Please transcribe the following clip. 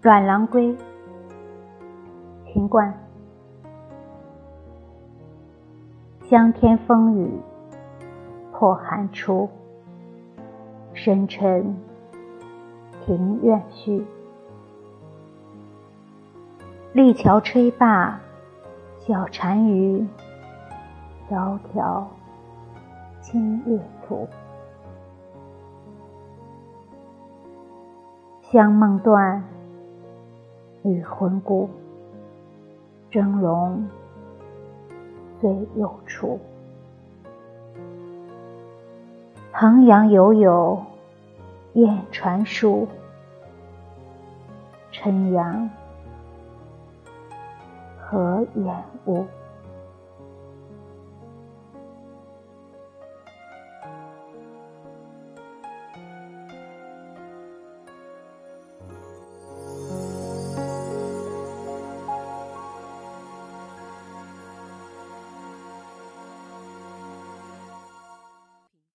阮郎归，秦观。香天风雨破寒初，深沉庭院虚。立桥吹罢小单于，窈窕清夜图。香梦断。与魂孤，峥嵘岁又处。衡阳有友雁传书，晨阳何远无？